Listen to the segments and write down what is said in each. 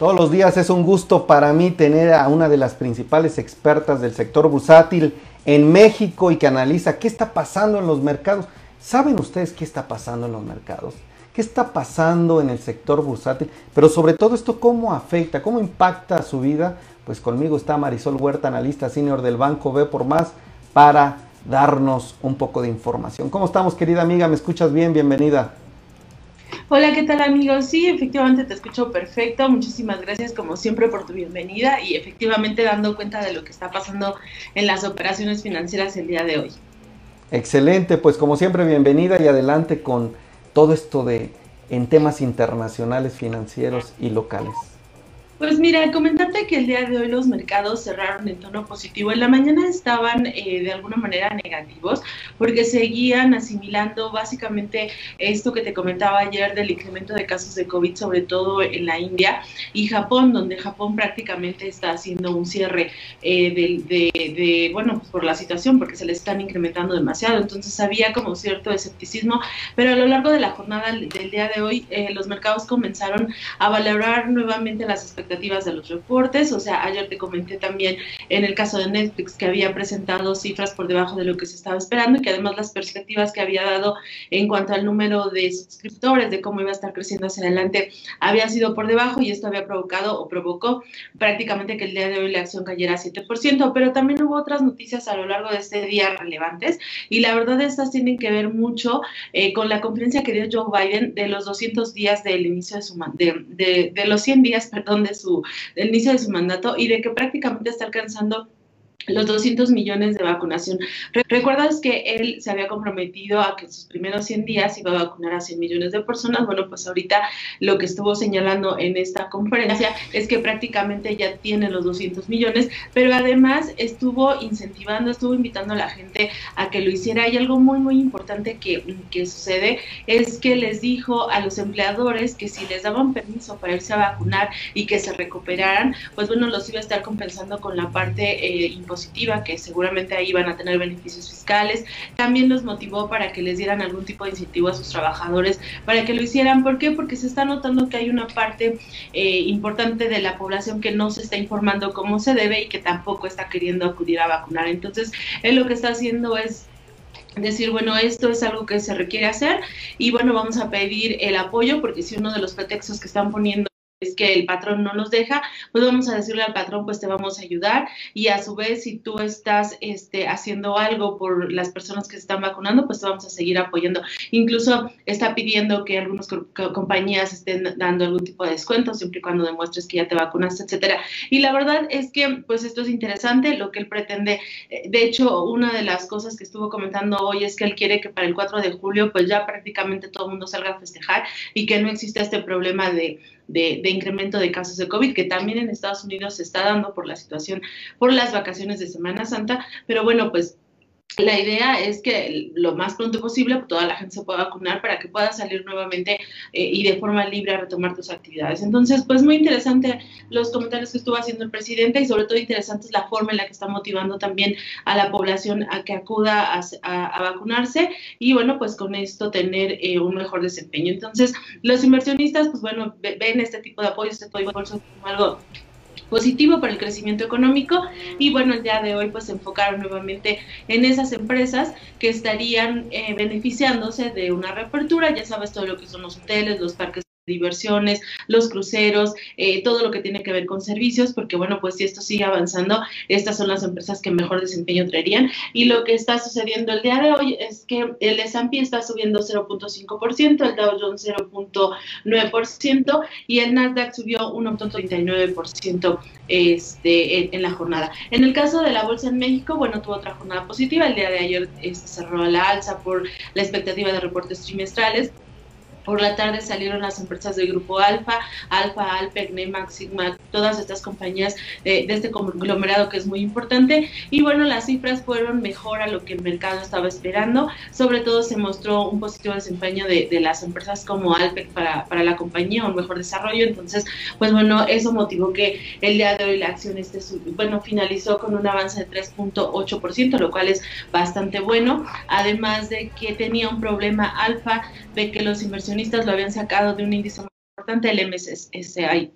Todos los días es un gusto para mí tener a una de las principales expertas del sector bursátil en México y que analiza qué está pasando en los mercados. ¿Saben ustedes qué está pasando en los mercados? ¿Qué está pasando en el sector bursátil? Pero sobre todo esto, ¿cómo afecta? ¿Cómo impacta su vida? Pues conmigo está Marisol Huerta, analista senior del Banco B por Más, para darnos un poco de información. ¿Cómo estamos, querida amiga? ¿Me escuchas bien? Bienvenida. Hola, ¿qué tal amigos? Sí, efectivamente te escucho perfecto. Muchísimas gracias como siempre por tu bienvenida y efectivamente dando cuenta de lo que está pasando en las operaciones financieras el día de hoy. Excelente, pues como siempre bienvenida y adelante con todo esto de en temas internacionales, financieros y locales. Pues mira, comentarte que el día de hoy los mercados cerraron en tono positivo. En la mañana estaban eh, de alguna manera negativos porque seguían asimilando básicamente esto que te comentaba ayer del incremento de casos de COVID, sobre todo en la India y Japón, donde Japón prácticamente está haciendo un cierre eh, de, bueno, pues por la situación, porque se le están incrementando demasiado. Entonces había como cierto escepticismo, pero a lo largo de la jornada del día de hoy eh, los mercados comenzaron a valorar nuevamente las expectativas de los reportes. O sea, ayer te comenté también en el caso de Netflix que había presentado cifras por debajo de lo que se estaba esperando y que además las perspectivas que había dado en cuanto al número de suscriptores, de cómo iba a estar creciendo hacia adelante, había sido por debajo y esto había provocado o provocó prácticamente que el día de hoy la acción cayera 7%, pero también hubo otras noticias a lo largo de este día relevantes y la verdad estas tienen que ver mucho eh, con la conferencia que dio Joe Biden de los 200 días del inicio de su de, de, de los 100 días, perdón, de su, el inicio de su mandato y de que prácticamente está alcanzando los 200 millones de vacunación. ¿Recuerdas que él se había comprometido a que en sus primeros 100 días iba a vacunar a 100 millones de personas? Bueno, pues ahorita lo que estuvo señalando en esta conferencia es que prácticamente ya tiene los 200 millones, pero además estuvo incentivando, estuvo invitando a la gente a que lo hiciera. Y algo muy, muy importante que, que sucede es que les dijo a los empleadores que si les daban permiso para irse a vacunar y que se recuperaran, pues bueno, los iba a estar compensando con la parte eh, positiva, que seguramente ahí van a tener beneficios fiscales. También los motivó para que les dieran algún tipo de incentivo a sus trabajadores para que lo hicieran. ¿Por qué? Porque se está notando que hay una parte eh, importante de la población que no se está informando cómo se debe y que tampoco está queriendo acudir a vacunar. Entonces, él lo que está haciendo es decir, bueno, esto es algo que se requiere hacer y bueno, vamos a pedir el apoyo porque si uno de los pretextos que están poniendo es que el patrón no nos deja, pues vamos a decirle al patrón, pues te vamos a ayudar y a su vez si tú estás este, haciendo algo por las personas que se están vacunando, pues te vamos a seguir apoyando. Incluso está pidiendo que algunas compañías estén dando algún tipo de descuento, siempre y cuando demuestres que ya te vacunaste, etcétera. Y la verdad es que pues esto es interesante, lo que él pretende. Eh, de hecho, una de las cosas que estuvo comentando hoy es que él quiere que para el 4 de julio pues ya prácticamente todo el mundo salga a festejar y que no exista este problema de de, incremento de casos de COVID, que también en Estados Unidos se está dando por la situación, por las vacaciones de Semana Santa, pero bueno, pues la idea es que lo más pronto posible toda la gente se pueda vacunar para que pueda salir nuevamente eh, y de forma libre a retomar tus actividades. Entonces, pues muy interesante los comentarios que estuvo haciendo el presidente y sobre todo interesante es la forma en la que está motivando también a la población a que acuda a, vacunarse y bueno, pues con esto tener eh, un mejor desempeño. Entonces, los inversionistas, pues bueno, ven este tipo de apoyo, este apoyo como algo positivo para el crecimiento económico. Y bueno, el día de hoy pues se enfocaron nuevamente en esas empresas que estarían eh, beneficiándose de una reapertura, ya sabes todo lo que son los hoteles, los parques diversiones, los cruceros, eh, todo lo que tiene que ver con servicios, porque bueno, pues si esto sigue avanzando, estas son las empresas que mejor desempeño traerían. Y lo que está sucediendo el día de hoy es que el S&P está subiendo 0.5%, el Dow Jones 0.9% y el Nasdaq subió 1.39% este, en, la jornada. En el caso de la bolsa en México, bueno, tuvo otra jornada positiva. El día de ayer este, cerró la alza por la expectativa de reportes trimestrales. Por la tarde salieron las empresas del grupo Alfa, Alfa, Alpec, Nemax, Sigma, todas estas compañías de, este conglomerado que es muy importante. Y bueno, las cifras fueron mejor a lo que el mercado estaba esperando. Sobre todo se mostró un positivo desempeño de, las empresas como Alpec para, para, la compañía, un mejor desarrollo. Entonces, pues bueno, eso motivó que el día de hoy la acción este, bueno, finalizó con un avance de 3.8%, lo cual es bastante bueno. Además de que tenía un problema Alfa de que los lo habían sacado de un índice importante, el MSCI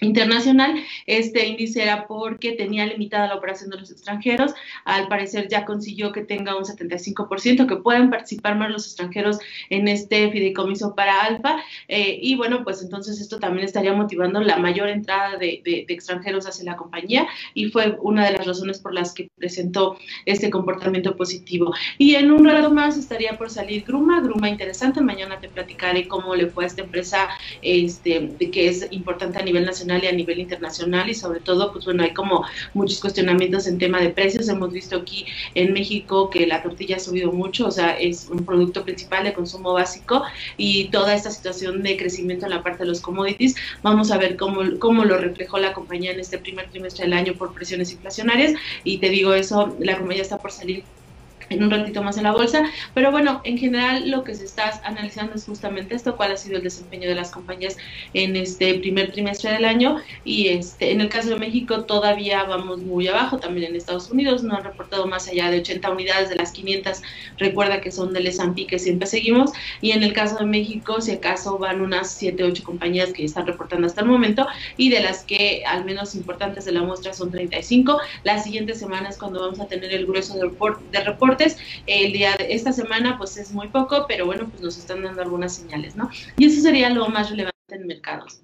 internacional. Este índice era porque tenía limitada la operación de los extranjeros. Al parecer ya consiguió que tenga un 75%, que puedan participar más los extranjeros en este fideicomiso para Alfa. Eh, y bueno, pues entonces esto también estaría motivando la mayor entrada de, extranjeros hacia la compañía y fue una de las razones por las que presentó este comportamiento positivo. Y en un rato más estaría por salir Gruma, Gruma interesante. Mañana te platicaré cómo le fue a esta empresa este, que es importante a nivel nacional y a nivel internacional y sobre todo, pues bueno, hay como muchos cuestionamientos en tema de precios. Hemos visto aquí en México que la tortilla ha subido mucho, o sea, es un producto principal de consumo básico y toda esta situación de crecimiento en la parte de los commodities, vamos a ver cómo, cómo lo reflejó la compañía en este primer trimestre del año por presiones inflacionarias y te digo eso, la compañía está por salir en un ratito más en la bolsa. Pero bueno, en general lo que se está analizando es justamente esto, cuál ha sido el desempeño de las compañías en este primer trimestre del año. Y este, en el caso de México todavía vamos muy abajo, también en Estados Unidos no han reportado más allá de 80 unidades de las 500, recuerda que son del S&P que siempre seguimos. Y en el caso de México, si acaso van unas 7, 8 compañías que están reportando hasta el momento y de las que al menos importantes de la muestra son 35. La siguiente semana es cuando vamos a tener el grueso de, report, de reporte el día de esta semana pues es muy poco, pero bueno, pues nos están dando algunas señales, ¿no? Y eso sería lo más relevante en mercados.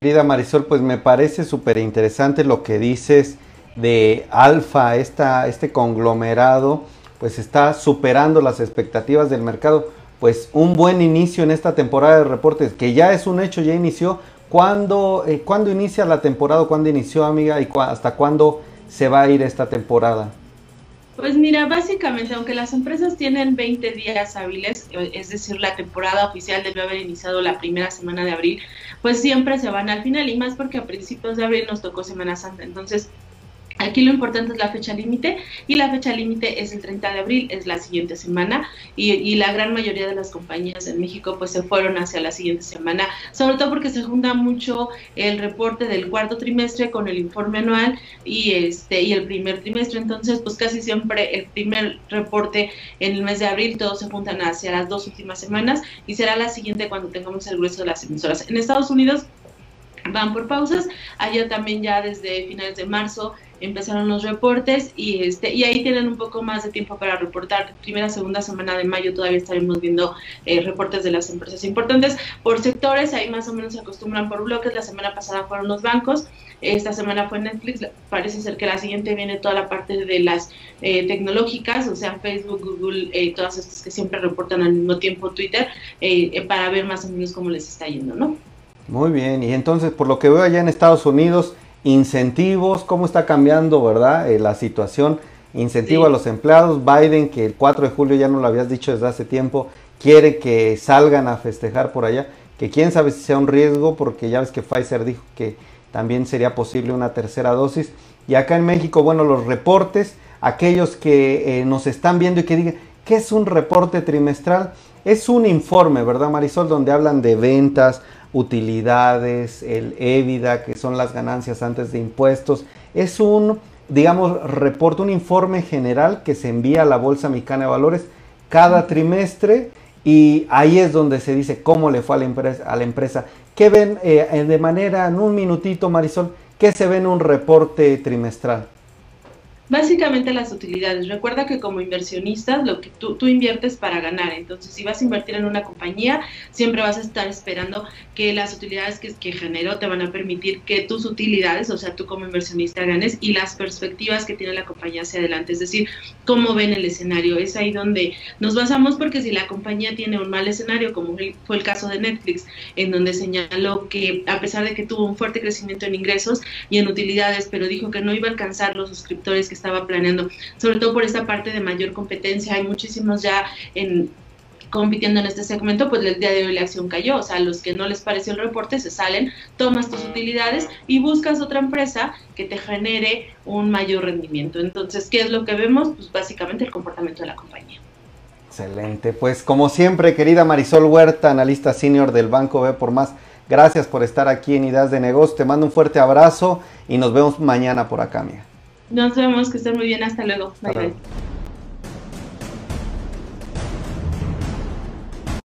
Querida Marisol, pues me parece súper interesante lo que dices de Alfa, esta, este conglomerado, pues está superando las expectativas del mercado. Pues un buen inicio en esta temporada de reportes, que ya es un hecho, ya inició. ¿Cuándo, eh, ¿cuándo inicia la temporada? ¿Cuándo inició, amiga? ¿Y hasta cuándo se va a ir esta temporada? Pues mira, básicamente, aunque las empresas tienen 20 días hábiles, eh, es decir, la temporada oficial debe haber iniciado la primera semana de abril, pues siempre se van al final y más porque a principios de abril nos tocó Semana Santa. Entonces, Aquí lo importante es la fecha límite y la fecha límite es el 30 de abril, es la siguiente semana y, la gran mayoría de las compañías en México pues se fueron hacia la siguiente semana, sobre todo porque se junta mucho el reporte del cuarto trimestre con el informe anual y este y el primer trimestre, entonces pues casi siempre el primer reporte en el mes de abril todos se juntan hacia las dos últimas semanas y será la siguiente cuando tengamos el grueso de las emisoras. En Estados Unidos van por pausas, allá también ya desde finales de marzo empezaron los reportes y este y ahí tienen un poco más de tiempo para reportar. Primera, segunda semana de mayo todavía estaremos viendo eh, reportes de las empresas importantes. Por sectores, ahí más o menos se acostumbran por bloques. La semana pasada fueron los bancos, esta semana fue Netflix. Parece ser que la siguiente viene toda la parte de las eh, tecnológicas, o sea, Facebook, Google, eh, todas estas que siempre reportan al mismo tiempo, Twitter, para ver más o menos cómo les está yendo, ¿no? Muy bien, y entonces por lo que veo allá en Estados Unidos, incentivos, cómo está cambiando, ¿verdad? Eh, la situación, incentivo a los empleados, Biden, que el 4 de julio ya no lo habías dicho desde hace tiempo, quiere que salgan a festejar por allá, que quién sabe si sea un riesgo, porque ya ves que Pfizer dijo que también sería posible una tercera dosis. Y acá en México, bueno, los reportes, aquellos que eh, nos están viendo y que digan, ¿qué es un reporte trimestral? Es un informe, ¿verdad, Marisol? Donde hablan de ventas, utilidades, el EBITDA, que son las ganancias antes de impuestos. Es un, digamos, reporte, un informe general que se envía a la Bolsa Mexicana de Valores cada trimestre y ahí es donde se dice cómo le fue a la empresa. A la empresa. ¿Qué ven eh, de manera, en un minutito, Marisol, qué se ve en un reporte trimestral? Básicamente las utilidades. Recuerda que como inversionista lo que tú, tú, inviertes para ganar. Entonces, si vas a invertir en una compañía, siempre vas a estar esperando que las utilidades que, que generó te van a permitir que tus utilidades, o sea, tú como inversionista ganes y las perspectivas que tiene la compañía hacia adelante. Es decir, cómo ven el escenario. Es ahí donde nos basamos porque si la compañía tiene un mal escenario, como fue el caso de Netflix, en donde señaló que a pesar de que tuvo un fuerte crecimiento en ingresos y en utilidades, pero dijo que no iba a alcanzar los suscriptores que estaba planeando, sobre todo por esta parte de mayor competencia. Hay muchísimos ya en compitiendo en este segmento, pues el día de hoy la acción cayó. O sea, los que no les pareció el reporte se salen, tomas tus utilidades y buscas otra empresa que te genere un mayor rendimiento. Entonces, ¿qué es lo que vemos? Pues básicamente el comportamiento de la compañía. Excelente. Pues como siempre, querida Marisol Huerta, analista senior del Banco B por más. Gracias por estar aquí en Ideas de Negocio. Te mando un fuerte abrazo y nos vemos mañana por acá, mía. Nos vemos, que estén muy bien, hasta luego. bye. bye.